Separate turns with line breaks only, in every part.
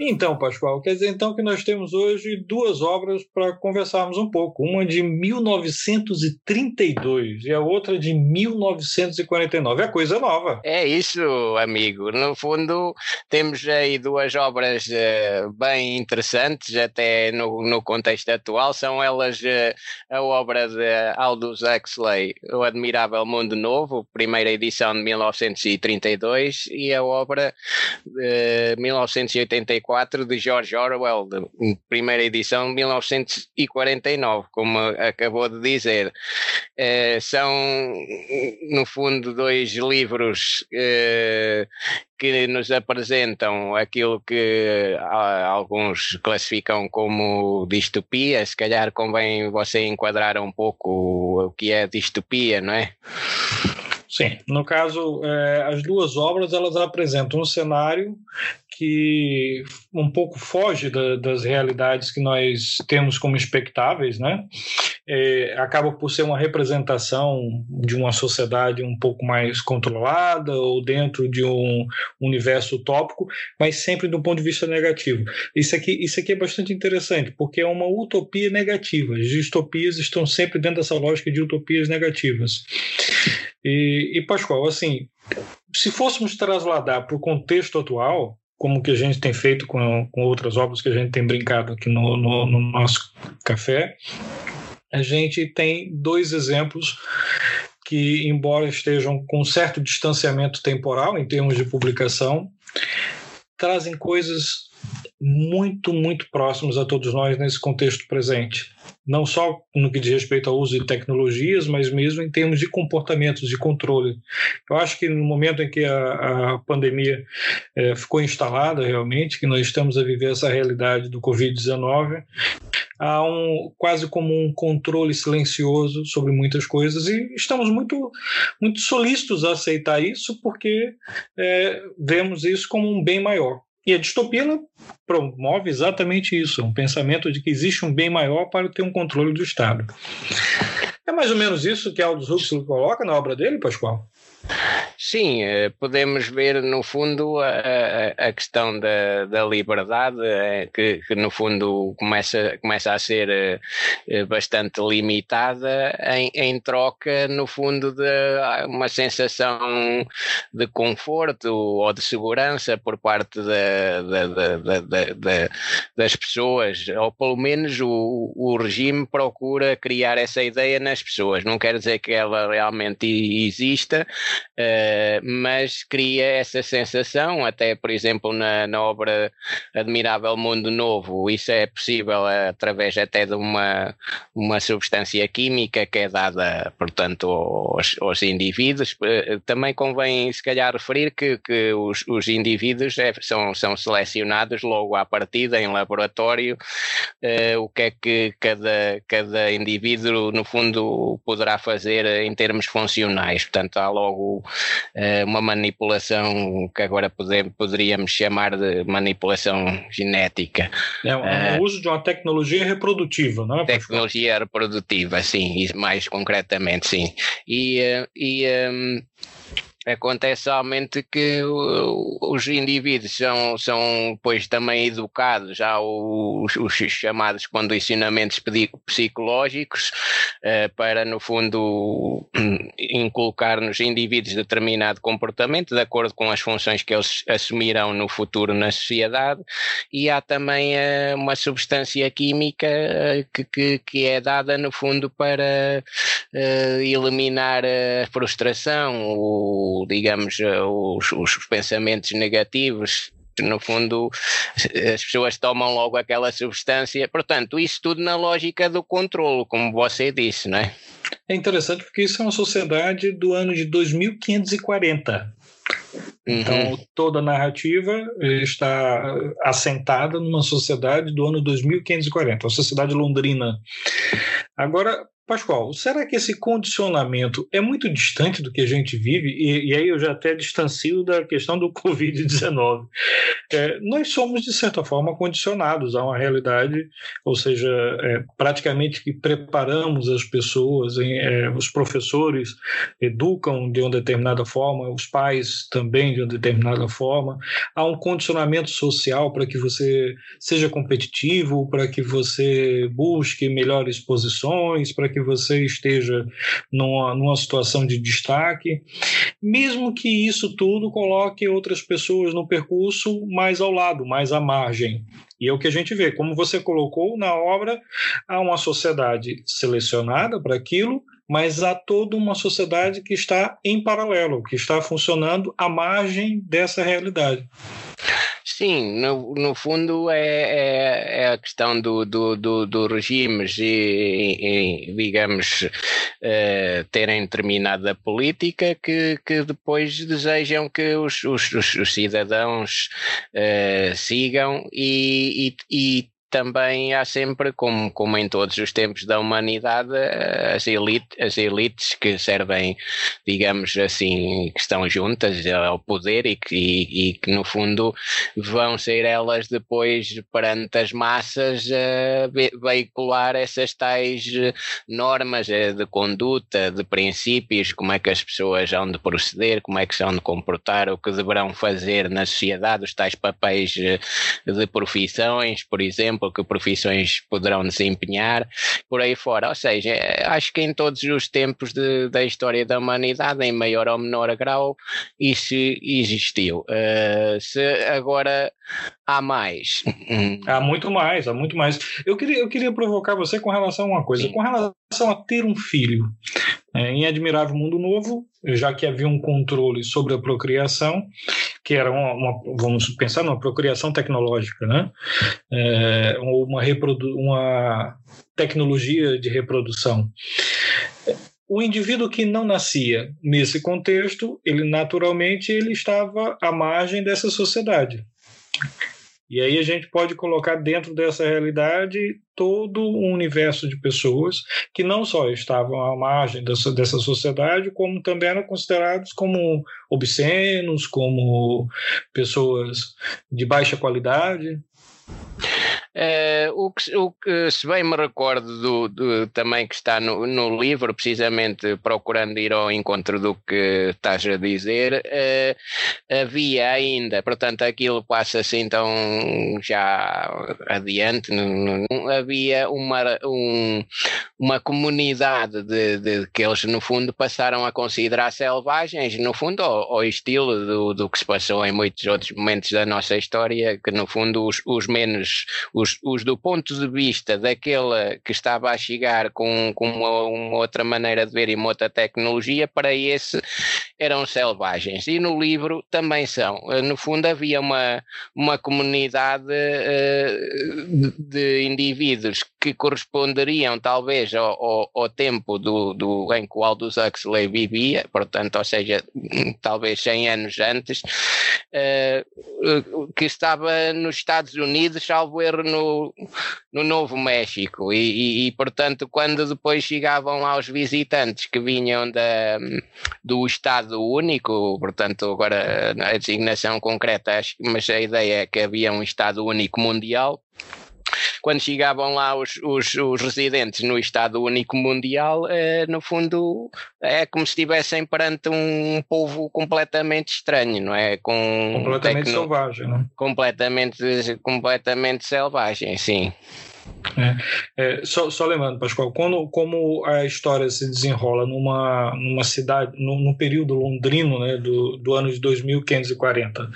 Então, Pascoal, quer dizer então que nós temos hoje duas obras para conversarmos um pouco. Uma de 1932 e a outra de 1949. É coisa nova.
É isso, amigo. No fundo, temos aí duas obras uh, bem interessantes, até no, no, contexto atual. São elas uh, a obra de Aldous Huxley, O Admirável Mundo Novo, primeira edição de 1932, e a obra de uh, 1984 4 de George Orwell, de primeira edição de 1949, como acabou de dizer. Eh, são, no fundo, dois livros eh, que nos apresentam aquilo que alguns classificam como distopia, se calhar convém você enquadrar um pouco o que é distopia, não é?
Sim, no caso, é, as duas obras elas apresentam um cenário que um pouco foge da, das realidades que nós temos como expectáveis, né? É, acaba por ser uma representação de uma sociedade um pouco mais controlada ou dentro de um universo utópico, mas sempre do ponto de vista negativo. Isso aqui, isso aqui é bastante interessante, porque é uma utopia negativa. As distopias estão sempre dentro dessa lógica de utopias negativas. E, e Pascoal, assim, se fôssemos trasladar para o contexto atual, como que a gente tem feito com, com outras obras que a gente tem brincado aqui no, no, no nosso café, a gente tem dois exemplos que, embora estejam com certo distanciamento temporal em termos de publicação, trazem coisas muito, muito próximas a todos nós nesse contexto presente não só no que diz respeito ao uso de tecnologias, mas mesmo em termos de comportamentos de controle. Eu acho que no momento em que a, a pandemia é, ficou instalada realmente, que nós estamos a viver essa realidade do Covid-19, há um quase como um controle silencioso sobre muitas coisas e estamos muito muito solícitos a aceitar isso porque é, vemos isso como um bem maior. E a distopia promove exatamente isso, um pensamento de que existe um bem maior para ter um controle do Estado. É mais ou menos isso que Aldous Huxley coloca na obra dele, Pascoal?
Sim, eh, podemos ver no fundo a, a questão da, da liberdade, eh, que, que, no fundo começa, começa a ser eh, bastante limitada em, em troca, no fundo, de uma sensação de conforto ou de segurança por parte da, da, das pessoas, ou pelo menos o, o regime procura criar essa ideia nas pessoas. Não quer dizer que ela realmente exista, uh, mas cria essa sensação, até por exemplo na, na obra Admirável Mundo Novo, isso é possível através até de uma, uma substância química que é dada, portanto, aos, aos indivíduos. Uh, também convém, se calhar, referir que, que os, os indivíduos é, são, são selecionados logo à partida em laboratório, uh, o que é que cada, cada indivíduo, no fundo, poderá fazer em termos funcionais. Portanto, há logo uma manipulação que agora poder, poderíamos chamar de manipulação genética.
É o uh, uso de uma tecnologia reprodutiva, não é?
Tecnologia reprodutiva, sim, mais concretamente, sim. E, uh, e um, Acontece somente que os indivíduos são, são pois também educados. Já os, os chamados condicionamentos psicológicos uh, para no fundo inculcar nos indivíduos determinado comportamento de acordo com as funções que eles assumirão no futuro na sociedade. E há também uh, uma substância química uh, que, que, que, é dada no fundo para eliminar a frustração, o digamos, eh, os, os pensamentos negativos no fundo as pessoas tomam logo aquela substância, portanto, isso tudo na lógica do controlo, como você disse, não é?
É interessante porque isso é uma sociedade do ano de 2540. Então, uhum. toda a narrativa está assentada numa sociedade do ano 2540, a sociedade londrina. Agora, Pascoal, será que esse condicionamento é muito distante do que a gente vive? E, e aí eu já até distancio da questão do Covid-19. É, nós somos, de certa forma, condicionados a uma realidade, ou seja, é, praticamente que preparamos as pessoas, é, os professores educam de uma determinada forma, os pais também de uma determinada forma. Há um condicionamento social para que você seja competitivo, para que você busque melhores posições, para que você esteja numa, numa situação de destaque, mesmo que isso tudo coloque outras pessoas no percurso mais ao lado, mais à margem. E é o que a gente vê, como você colocou na obra, há uma sociedade selecionada para aquilo, mas há toda uma sociedade que está em paralelo, que está funcionando à margem dessa realidade.
Sim, no, no fundo é, é, é a questão do, do, do, do regimes e, e, digamos, uh, terem determinada política que, que depois desejam que os, os, os cidadãos uh, sigam e, e, e também há sempre, como, como em todos os tempos da humanidade, eh, as, elite, as elites que servem, digamos assim, que estão juntas ao poder e que, e, e que no fundo vão ser elas depois perante as massas uh, veicular essas tais eh, normas de conduta, de princípios, como é que as pessoas hão de proceder, como é que se hão de comportar, o que deverão fazer na sociedade, os tais papéis de profissões, por exemplo exemplo, que profissões poderão desempenhar, por aí fora. Ou seja, acho que em todos os tempos de, da história da humanidade, em maior ou menor grau, isso existiu. Uh, se agora há mais.
há muito mais, há muito mais. Eu queria, eu queria provocar você com relação a uma coisa, Sim. com relação a ter um filho. É, em Admirável Mundo Novo, já que havia um controle sobre a procriação, que era uma, uma vamos pensar numa procriação tecnológica, né? É, uma, uma tecnologia de reprodução. O indivíduo que não nascia nesse contexto, ele naturalmente ele estava à margem dessa sociedade. E aí a gente pode colocar dentro dessa realidade todo um universo de pessoas que não só estavam à margem dessa, dessa sociedade, como também eram considerados como obscenos, como pessoas de baixa qualidade.
Uh, o, que, o que, se bem me recordo do, do, também que está no, no, livro, precisamente procurando ir ao encontro do que estás a dizer, uh, havia ainda, portanto, aquilo passa-se então já adiante, não, não, havia uma, um, uma comunidade de, de, que eles, no fundo, passaram a considerar selvagens, no fundo, ao, ao estilo do, do, que se passou em muitos outros momentos da nossa história, que, no fundo, os, os menos. Os os, os do ponto de vista daquele que estava a chegar com, com uma, uma, outra maneira de ver e uma outra tecnologia, para esse eram selvagens. E no livro também são. Eh, no fundo, havia uma, uma comunidade uh, de, indivíduos que corresponderiam talvez ao, ao, ao, tempo do, do, em que o Aldous Huxley vivia, portanto, ou seja, talvez 100 anos antes, uh, que estava nos Estados Unidos, salvo erro, no, no Novo México. E, e, e, portanto quando depois chegavam lá os visitantes que vinham da, do Estado Único, portanto agora a designação concreta, mas a ideia é que havia um Estado Único Mundial, quando chegavam lá os, os, os, residentes no Estado Único Mundial, eh, no fundo é como se estivessem perante um povo completamente estranho, não é?
Com completamente tecno... selvagem, não é?
Completamente, completamente selvagem, sim.
É, é, só, só, lembrando, Pascoal, quando, como a história se desenrola numa, numa cidade, num, num período londrino né, do, do ano de 2540.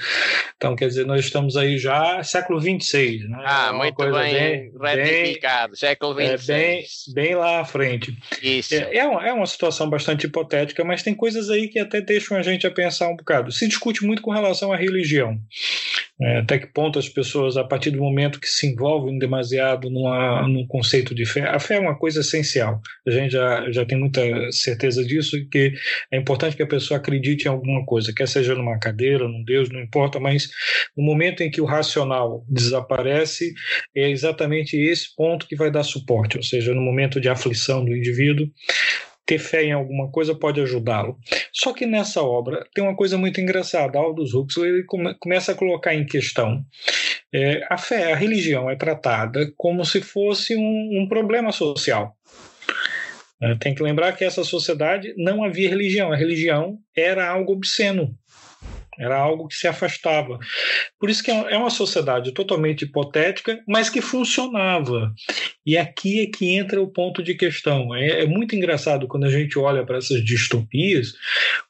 Então, quer dizer, nós estamos aí já século 26. Né?
Ah, é muito bem, bem retificado, bem, século 26.
É, bem, bem lá à frente.
Isso.
É, é, uma, é uma situação bastante hipotética, mas tem coisas aí que até deixam a gente a pensar um bocado. Se discute muito com relação à religião. É, até que ponto as pessoas, a partir do momento que se envolvem demasiado numa, num conceito de fé, a fé é uma coisa essencial. A gente já, já tem muita certeza disso que é importante que a pessoa acredite em alguma coisa, quer seja numa cadeira, num Deus, não importa, mas no momento em que o racional desaparece, é exatamente esse ponto que vai dar suporte, ou seja, no momento de aflição do indivíduo, ter fé em alguma coisa pode ajudá-lo. Só que nessa obra tem uma coisa muito engraçada. Aldous Huxley ele come, começa a colocar em questão é, a fé, a religião é tratada como se fosse um, um problema social. É, tem que lembrar que essa sociedade não havia religião. A religião era algo obsceno. Era algo que se afastava. Por isso que é, é uma sociedade totalmente hipotética, mas que funcionava. E aqui é que entra o ponto de questão. É, é muito engraçado quando a gente olha para essas distopias,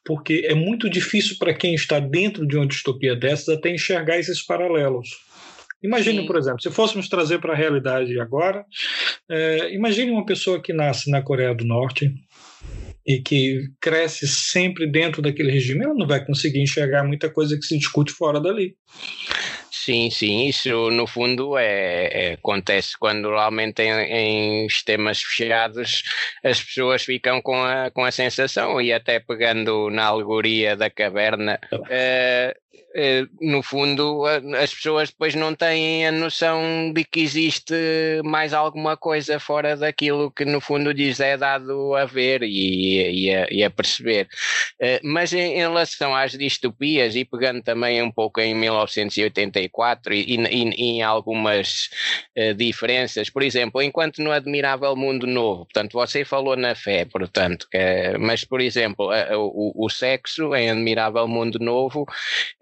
porque é muito difícil para quem está dentro de uma distopia dessas até enxergar esses paralelos. Imagine, Sim. por exemplo, se fôssemos trazer para a realidade agora, é, imagine uma pessoa que nasce na Coreia do Norte, e que cresce sempre dentro daquele regime, ela não vai conseguir enxergar muita coisa que se discute fora dali.
Sim, sim, isso no fundo é, é acontece quando realmente em, em, sistemas fechados as pessoas ficam com a, com a sensação, e até pegando na alegoria da caverna, eh, no fundo, as pessoas depois não têm a noção de que existe mais alguma coisa fora daquilo que, no fundo, diz é dado a ver e, e, a, e a, perceber. Eh, mas em, relação às distopias, e pegando também um pouco em 1984 e, em algumas uh, diferenças, por exemplo, enquanto no Admirável Mundo Novo, portanto, você falou na fé, portanto, que, mas, por exemplo, o, o sexo em Admirável Mundo Novo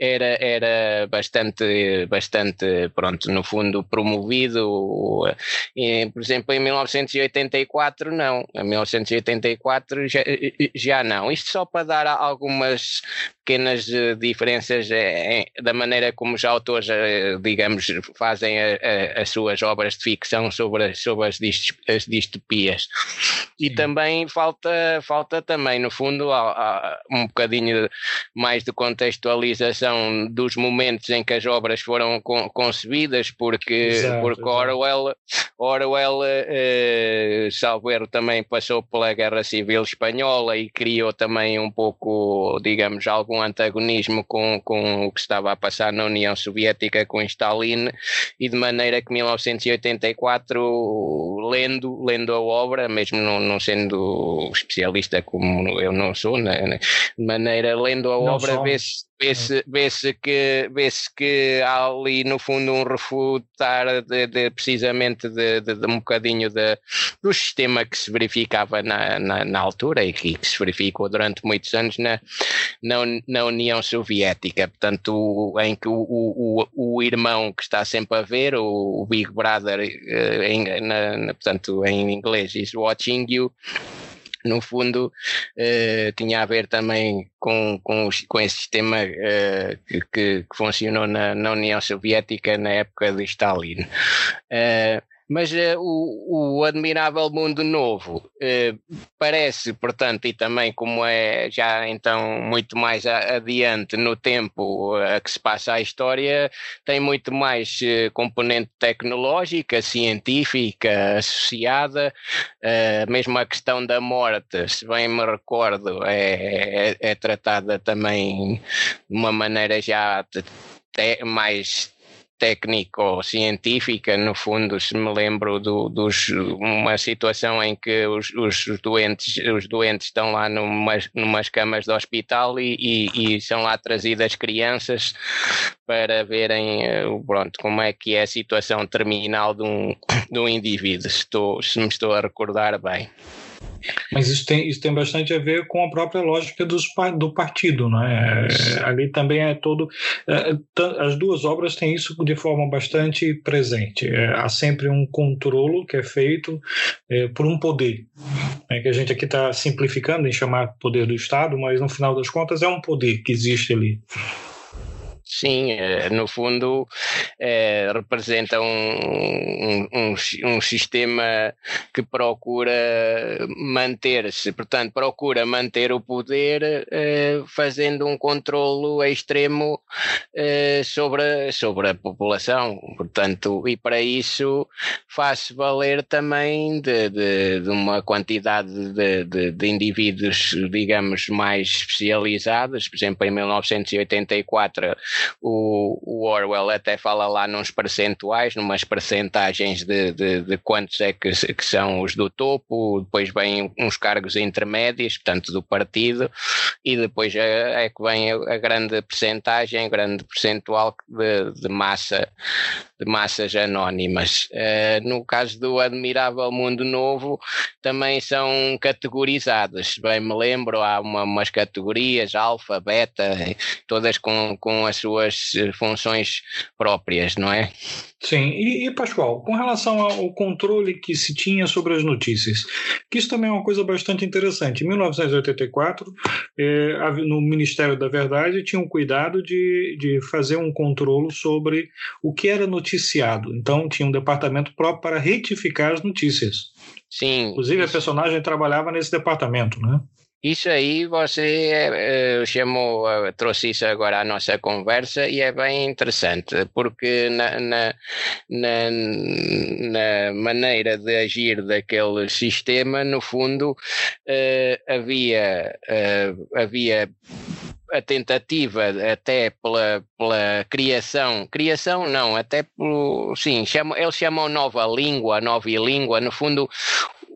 era era, bastante, bastante, pronto, no fundo promovido. E, por exemplo, em 1984 não, em 1984 já, já não. Isto só para dar algumas pequenas eh, diferenças eh, da maneira como os autores, eh, digamos, fazem a, a, as suas obras de ficção sobre, sobre as, as distopias. E Sim. também falta, falta também, no fundo, um bocadinho mais de contextualização dos momentos em que as obras foram concebidas, porque, exato, porque exato. Orwell, Orwell eh, salvo erro, também passou pela Guerra Civil Espanhola e criou também um pouco, digamos, algum antagonismo com, com o que estava a passar na União Soviética com Stalin e de maneira que 1984 lendo, lendo a obra, mesmo não, não sendo especialista como eu não sou, né, de maneira lendo a não obra vê-se vê-se vê que, vê que há ali no fundo um refutar de, de precisamente de, de, de, um bocadinho de, do sistema que se verificava na, na, na, altura e que, se verificou durante muitos anos na, na, na União Soviética, portanto em que o, o, o, irmão que está sempre a ver, o, o Big Brother, eh, em, na, portanto em inglês is watching you, no fundo uh, tinha a ver também com, com, com esse sistema uh, que, que, funcionou na, na, União Soviética na época de Stalin. Uh, mas uh, o, o, Admirável Mundo Novo uh, parece, portanto, e também como é já então muito mais adiante no tempo a que se passa a história, tem muito mais uh, componente tecnológica, científica associada, mesmo a questão da morte, se bem me recordo, é, é, é tratada também de uma maneira já mais técnico-científica, no fundo, se me lembro do, dos, uma situação em que os, os, doentes, os doentes estão lá numas, numas camas de hospital e, e, e são lá trazidas crianças para verem eh, pronto, como é que é a situação terminal de um, de um indivíduo, estou, se me estou a recordar bem.
Mas isso tem, isso tem bastante a ver com a própria lógica dos, do partido, né? É, ali também é todo. É, as duas obras têm isso de forma bastante presente. É, há sempre um controlo que é feito é, por um poder, né? que a gente aqui está simplificando em chamar poder do Estado, mas no final das contas é um poder que existe ali.
Sim, eh, no fundo é, representa um, um, um, sistema que procura manter-se, portanto, procura manter o poder é, fazendo um controlo extremo é, sobre, sobre a população, portanto, e para isso faz valer também de, de, de uma quantidade de, de, de indivíduos, digamos, mais especializados, por exemplo, em 1984 o, o Orwell até fala lá nos percentuais, numas percentagens de, de, de quantos é que, que, são os do topo, depois vêm uns cargos intermédios, portanto, do partido, e depois é, é que vem a, a grande percentagem, grande percentual de, de massa de massas anónimas. Uh, no caso do Admirável Mundo Novo, também são categorizadas. Bem me lembro, há uma, umas categorias, alfa, beta, todas com, com as suas eh, funções próprias, não é?
Sim, e, e, Pascoal, com relação ao controle que se tinha sobre as notícias, que isso também é uma coisa bastante interessante. Em 1984, eh, no Ministério da Verdade, tinham cuidado de, de fazer um controle sobre o que era noticiado. Então, tinha um departamento próprio para retificar as notícias.
Sim.
Inclusive, isso. a personagem trabalhava nesse departamento, né?
Isso aí você uh, chamou, uh, trouxe isso agora à nossa conversa e é bem interessante, porque na, na, na, na maneira de agir daquele sistema, no fundo, havia, havia a tentativa até pela, pela criação, criação não, até pelo, sim, chama, eles chamam nova língua, nova língua, no fundo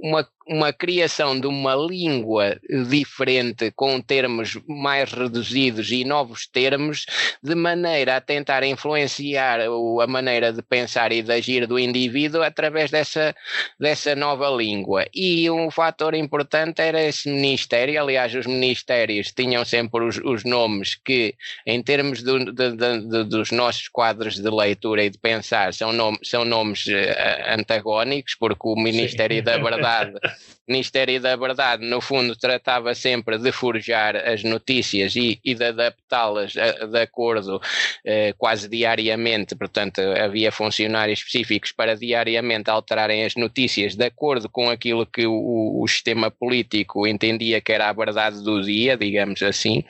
uma uma criação de uma língua diferente, com termos mais reduzidos e novos termos, de maneira a tentar influenciar a maneira de pensar e de agir do indivíduo através dessa, dessa nova língua. E um fator importante era esse ministério, aliás, os ministérios tinham sempre os, os nomes que, em termos do, de, de, dos nossos quadros de leitura e de pensar, são, nome, são nomes uh, antagónicos, porque o Ministério Sim. da Verdade Ministério da Verdade, no fundo, tratava sempre de forjar as notícias e, e de adaptá-las eh, de acordo eh, quase diariamente, portanto, havia funcionários específicos para diariamente alterarem as notícias de acordo com aquilo que o, o sistema político entendia que era a verdade do dia, digamos assim,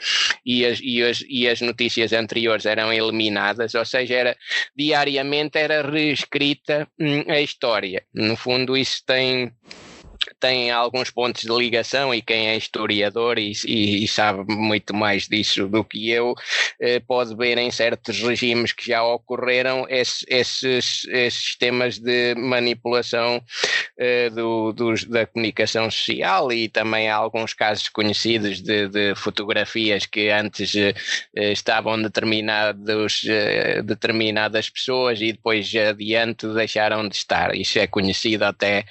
e as, e as, e as notícias anteriores eram eliminadas, ou seja, era, diariamente era reescrita hum, a história. No fundo, isso tem tem alguns pontos de ligação e quem é historiador e, e, e sabe muito mais disso do que eu eh, pode ver em certos regimes que já ocorreram esses, esses, sistemas de manipulação eh, do, dos, da comunicação social e também há alguns casos conhecidos de, de fotografias que antes eh, estavam determinados, eh, determinadas pessoas e depois adiante deixaram de estar. Isso é conhecido até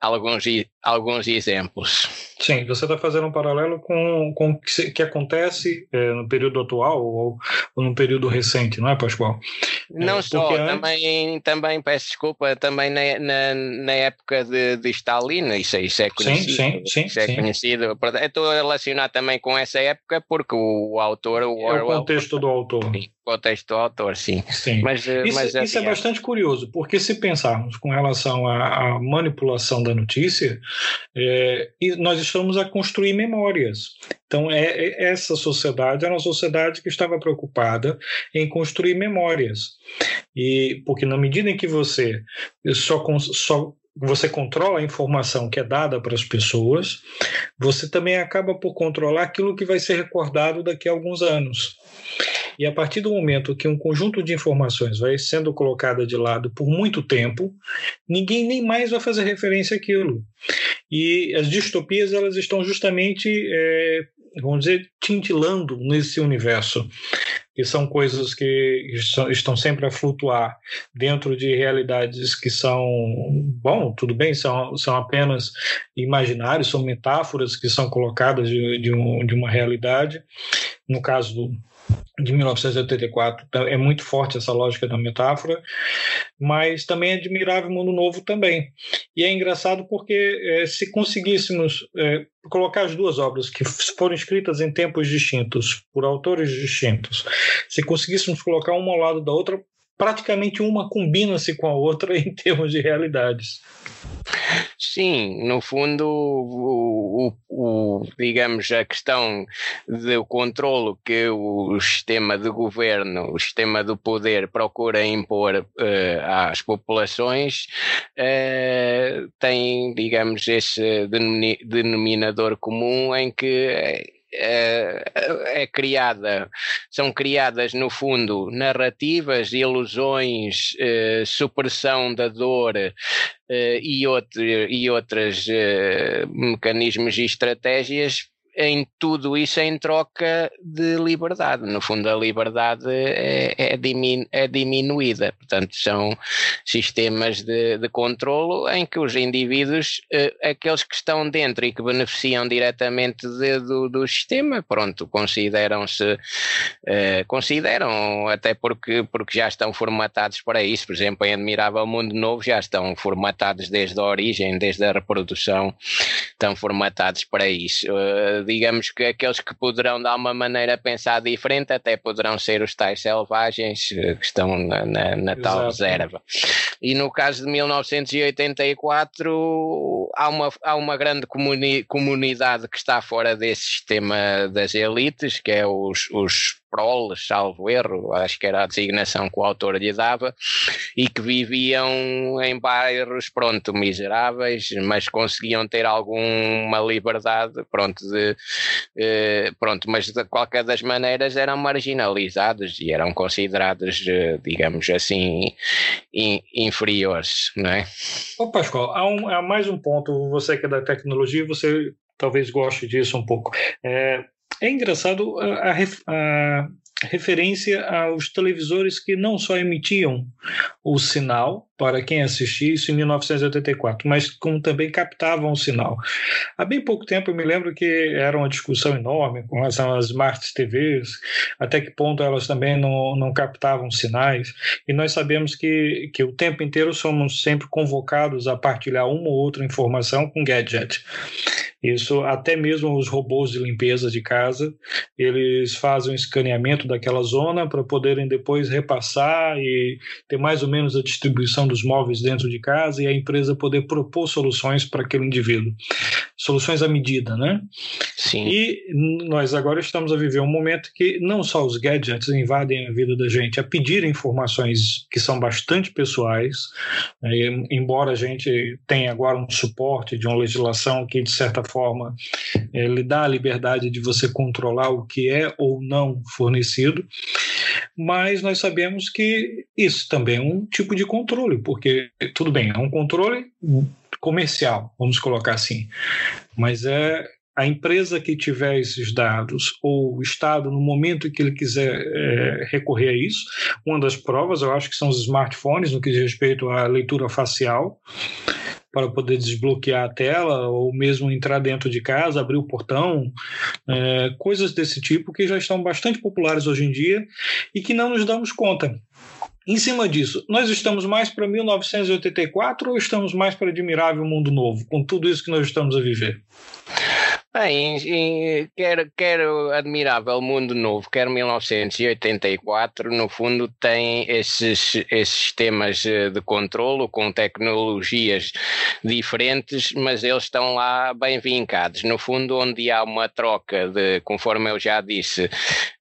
alguns alguns exemplos.
Sim, você está fazendo um paralelo com, com o que, que acontece é, no período atual ou, ou, no período recente, não é, Pascoal?
Não é, só, antes... também, também, peço desculpa, também na, na, na época de, de Stalin, isso, isso é conhecido.
Sim, sim, sim.
Isso é
sim.
conhecido. Estou a relacionar também com essa época porque o, autor, o.
É o contexto do autor.
Sim contexto do autor, sim.
sim. Mas, eh, isso, mas, isso é bastante curioso, porque se pensarmos com relação à, à manipulação da notícia, é, nós estamos a construir memórias. Então, é, é, essa sociedade era uma sociedade que estava preocupada em construir memórias. E porque na medida em que você só, só você controla a informação que é dada para as pessoas, você também acaba por controlar aquilo que vai ser recordado daqui a alguns anos. E a partir do momento que um conjunto de informações vai sendo colocada de lado por muito tempo, ninguém nem mais vai fazer referência àquilo. E as distopias elas estão justamente, é, vamos dizer, tintilando nesse universo que são coisas que estão sempre a flutuar dentro de realidades que são, bom, tudo bem, são, são apenas imaginários, são metáforas que são colocadas de, de, um, de uma realidade. No caso do, de 1984. Então, é muito forte essa lógica da metáfora, mas também é admirável o Mundo Novo também. E é engraçado porque é, se conseguíssemos é, colocar as duas obras que foram escritas em tempos distintos, por autores distintos, se conseguíssemos colocar uma ao lado da outra, praticamente uma combina-se com a outra em termos de realidades.
Sim, no fundo, o, o, o, digamos, a questão do controlo que o sistema de governo, o sistema do poder procura impor uh, às populações, uh, tem, digamos, esse denominador comum em que é, é, criada, são criadas no fundo narrativas, ilusões, eh, supressão da dor eh, e, outro, e outros eh, mecanismos e estratégias em tudo isso em troca de liberdade. No fundo, a liberdade é, é, diminu é diminuída. Portanto, são sistemas de, de controlo em que os indivíduos, eh, aqueles que estão dentro e que beneficiam diretamente de, do, do sistema, pronto, consideram-se, eh, consideram, até porque, porque já estão formatados para isso. Por exemplo, em Admirável Mundo Novo já estão formatados desde a origem, desde a reprodução, estão formatados para isso. Uh, digamos que aqueles que poderão de alguma maneira pensar diferente até poderão ser os tais selvagens eh, que estão na, na, na tal reserva. E no caso de 1984 há uma, há uma grande comuni comunidade que está fora desse sistema das elites, que é os, os proles, salvo erro, acho que era a designação que o autor lhe dava, e que viviam em bairros, pronto, miseráveis, mas conseguiam ter alguma liberdade, pronto, de, eh, pronto, mas de qualquer das maneiras eram marginalizados e eram considerados, eh, digamos assim, in, inferiores, não é?
Ô Pascoal, há, um, há mais um ponto, você que é da tecnologia, você talvez goste disso um pouco. É, é engraçado a, a, a, referência aos televisores que não só emitiam o sinal para quem assistia isso em 1984, mas como também captavam o sinal. Há bem pouco tempo eu me lembro que era uma discussão enorme com relação às smart TVs, até que ponto elas também não, não captavam sinais, e nós sabemos que, que o tempo inteiro somos sempre convocados a partilhar uma ou outra informação com gadget. Isso, até mesmo os robôs de limpeza de casa, eles fazem um escaneamento daquela zona para poderem depois repassar e ter mais ou menos a distribuição dos móveis dentro de casa e a empresa poder propor soluções para aquele indivíduo. Soluções à medida, né?
Sim.
E nós agora estamos a viver um momento que não só os gadgets invadem a vida da gente a pedir informações que são bastante pessoais, né? embora a gente tenha agora um suporte de uma legislação que, de certa forma, é, lhe dá a liberdade de você controlar o que é ou não fornecido, mas nós sabemos que isso também é um tipo de controle, porque, tudo bem, é um controle comercial, vamos colocar assim, mas é a empresa que tiver esses dados ou o Estado, no momento que ele quiser é, recorrer a isso, uma das provas eu acho que são os smartphones, no que diz respeito à leitura facial para poder desbloquear a tela ou mesmo entrar dentro de casa, abrir o portão, é, coisas desse tipo que já estão bastante populares hoje em dia e que não nos damos conta. Em cima disso, nós estamos mais para 1984 ou estamos mais para Admirável Mundo Novo, com tudo isso que nós estamos a viver?
Bem, quer, quer Admirável Mundo Novo, quer 1984, no fundo tem esses, esses temas eh, de controlo com tecnologias diferentes, mas eles estão lá bem vincados. No fundo, onde há uma troca de, conforme eu já disse,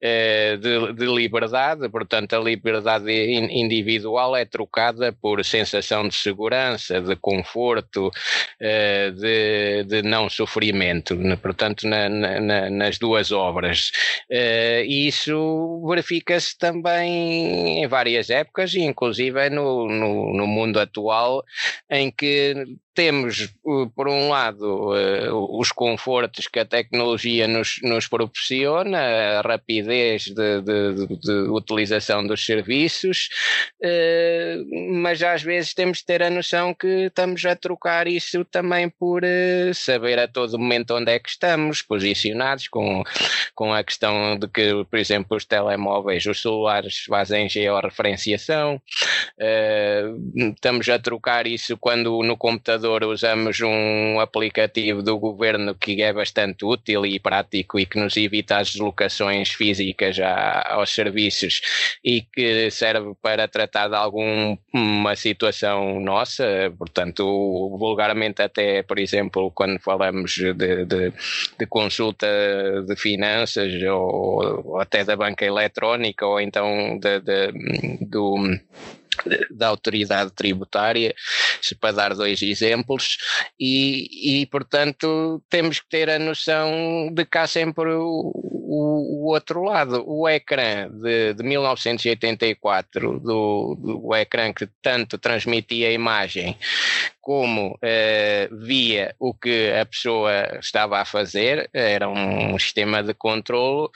eh, de, de liberdade, portanto, a liberdade individual é trocada por sensação de segurança, de conforto, eh, de, de não sofrimento portanto, na, na, nas duas obras. Uh, e isso verifica-se também em várias épocas, inclusive no, no, no mundo atual, em que temos, por um lado, eh, os confortos que a tecnologia nos, nos proporciona, a rapidez de, de, de utilização dos serviços, eh, mas às vezes temos de ter a noção que estamos a trocar isso também por eh, saber a todo momento onde é que estamos posicionados com, com a questão de que, por exemplo, os telemóveis, os celulares fazem georreferenciação, estamos a trocar isso quando no computador usamos um aplicativo do governo que é bastante útil e prático e que nos evita as deslocações físicas aos serviços e que serve para tratar de alguma situação nossa, portanto, vulgarmente até, por exemplo, quando falamos de, de, de consulta de finanças ou, ou, até da banca eletrónica ou então de, do da autoridade tributária, para dar dois exemplos, e, e portanto temos que ter a noção de cá sempre o, o, o outro lado, o ecrã de, de 1984, do, do ecrã que tanto transmitia a imagem, como uh, via o que a pessoa estava a fazer, era um sistema de controlo,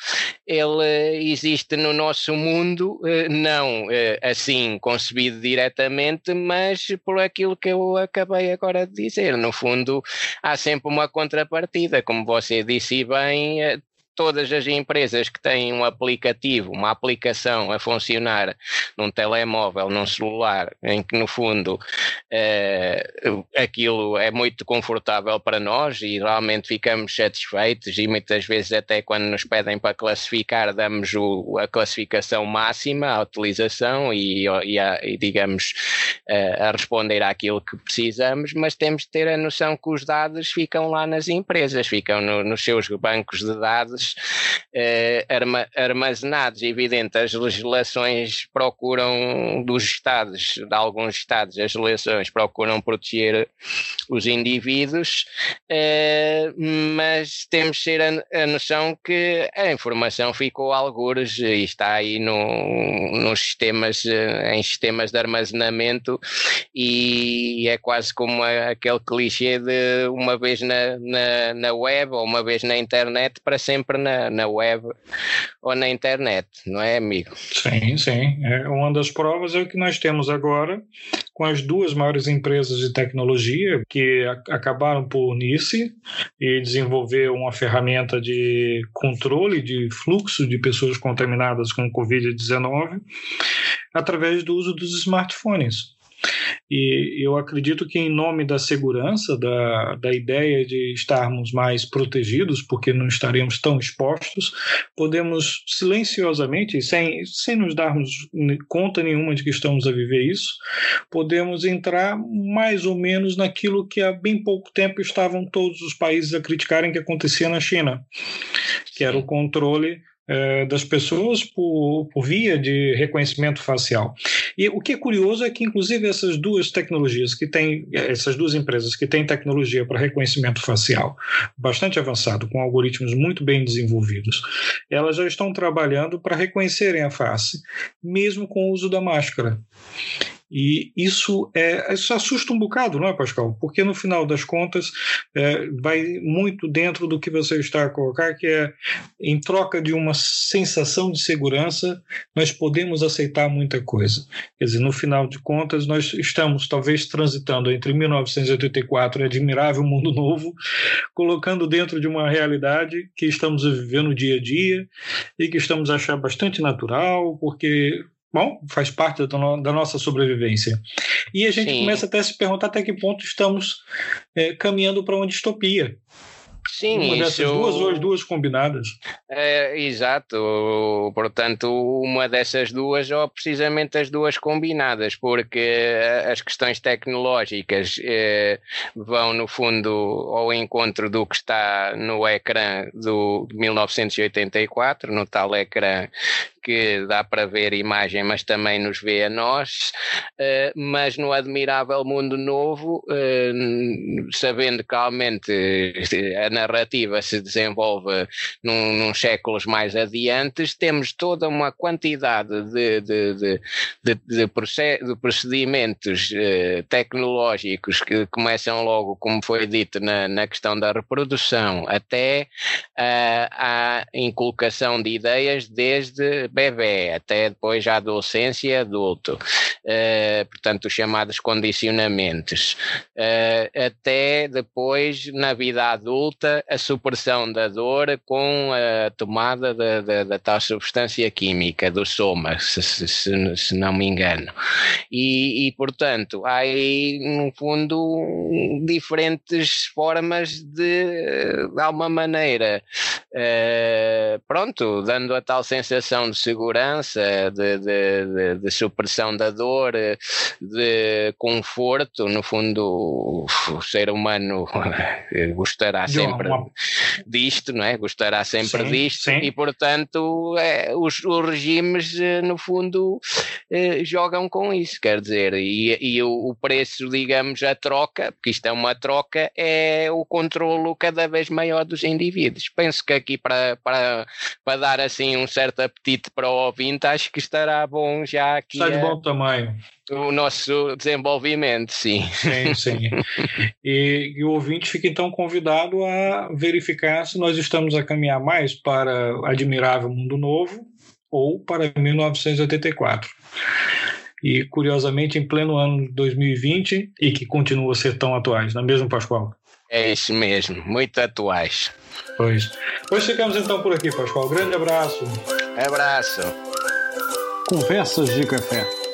ele existe no nosso mundo, uh, não uh, assim concebido diretamente, mas por aquilo que eu acabei agora de dizer. No fundo, há sempre uma contrapartida, como você disse bem, todas as empresas que têm um aplicativo, uma aplicação a funcionar num telemóvel, num celular, em que no fundo uh, aquilo é muito confortável para nós e realmente ficamos satisfeitos e muitas vezes até quando nos pedem para classificar damos o, a classificação máxima à utilização e, e, a, e digamos uh, a responder àquilo que precisamos, mas temos de ter a noção que os dados ficam lá nas empresas, ficam no, nos seus bancos de dados eh, armazenados. Evidente, as legislações procuram, dos Estados, de alguns Estados, as legislações procuram proteger os indivíduos, eh, mas temos de ter a, a, noção que a informação ficou algures e está aí no, nos sistemas, eh, em sistemas de armazenamento e é quase como aquele clichê de uma vez na, na, na web ou uma vez na internet para sempre na, na web ou na internet, não é, amigo?
Sim, sim. É, uma das provas é o que nós temos agora com as duas maiores empresas de tecnologia que acabaram por unir-se e desenvolver uma ferramenta de controle de fluxo de pessoas contaminadas com Covid-19 através do uso dos smartphones. E eu acredito que, em nome da segurança, da, da ideia de estarmos mais protegidos, porque não estaremos tão expostos, podemos silenciosamente, sem, sem nos darmos conta nenhuma de que estamos a viver isso, podemos entrar mais ou menos naquilo que há bem pouco tempo estavam todos os países a criticarem que acontecia na China, que era o controle é, das pessoas por, por, via de reconhecimento facial. E o que é curioso é que, inclusive, essas duas tecnologias que têm, essas duas empresas que têm tecnologia para reconhecimento facial bastante avançado, com algoritmos muito bem desenvolvidos, elas já estão trabalhando para reconhecerem a face, mesmo com o uso da máscara. E isso, é, isso assusta um bocado, não é, Pascal? Porque no final das contas é, vai muito dentro do que você está a colocar, que é em troca de uma sensação de segurança, nós podemos aceitar muita coisa. Quer dizer, no final de contas, nós estamos talvez transitando entre 1984 e Admirável Mundo Novo, colocando dentro de uma realidade que estamos no dia a dia e que estamos a achar bastante natural, porque Bom, faz parte da, no, da nossa sobrevivência. E a gente Sim. começa até a se perguntar até que ponto estamos é, caminhando para uma distopia.
Sim,
uma dessas
isso...
duas ou as duas combinadas.
É, exato, portanto, uma dessas duas ou precisamente as duas combinadas, porque as questões tecnológicas eh, vão, no fundo, ao encontro do que está no ecrã do 1984, no tal ecrã que dá para ver imagem, mas também nos vê a nós, uh, mas no admirável mundo novo, uh, sabendo que realmente a narrativa se desenvolve num, num séculos mais adiantes, temos toda uma quantidade de, de, de, de, de procedimentos tecnológicos que começam logo, como foi dito, na, na questão da reprodução, até uh, à inculcação de ideias desde bebê até depois a adolescência e adulto, uh, portanto, os chamados condicionamentos, uh, até depois, na vida adulta, a supressão da dor com a tomada da, da, da tal substância química, do soma, se, se, se, se não me engano. E, e, portanto, há aí, no fundo, diferentes formas de, de alguma maneira, uh, pronto, dando a tal sensação de segurança, de, de, de, de supressão da dor, de conforto, no fundo, o ser humano gostará sempre disto, não é? Gostará sempre sim, disto sim. e, portanto, é, os, os, regimes, eh, no fundo, eh, jogam com isso, quer dizer, e, e o, o, preço, digamos, a troca, porque isto é uma troca, é o controlo cada vez maior dos indivíduos. Penso que aqui para, para, para dar assim um certo apetite para o ouvinte, acho que estará bom já aqui.
Está de bom tamanho
o nosso desenvolvimento, sim.
Sim, sim. E, e, o ouvinte fica então convidado a verificar se nós estamos a caminhar mais para Admirável Mundo Novo ou para 1984. E curiosamente, em pleno ano de 2020, e que continua a ser tão atuais, não é mesmo, Pascoal?
É isso mesmo, muito atuais.
Pois. Hoje ficamos então por aqui, Pascoal. Grande abraço.
Abraço.
Conversas de Café.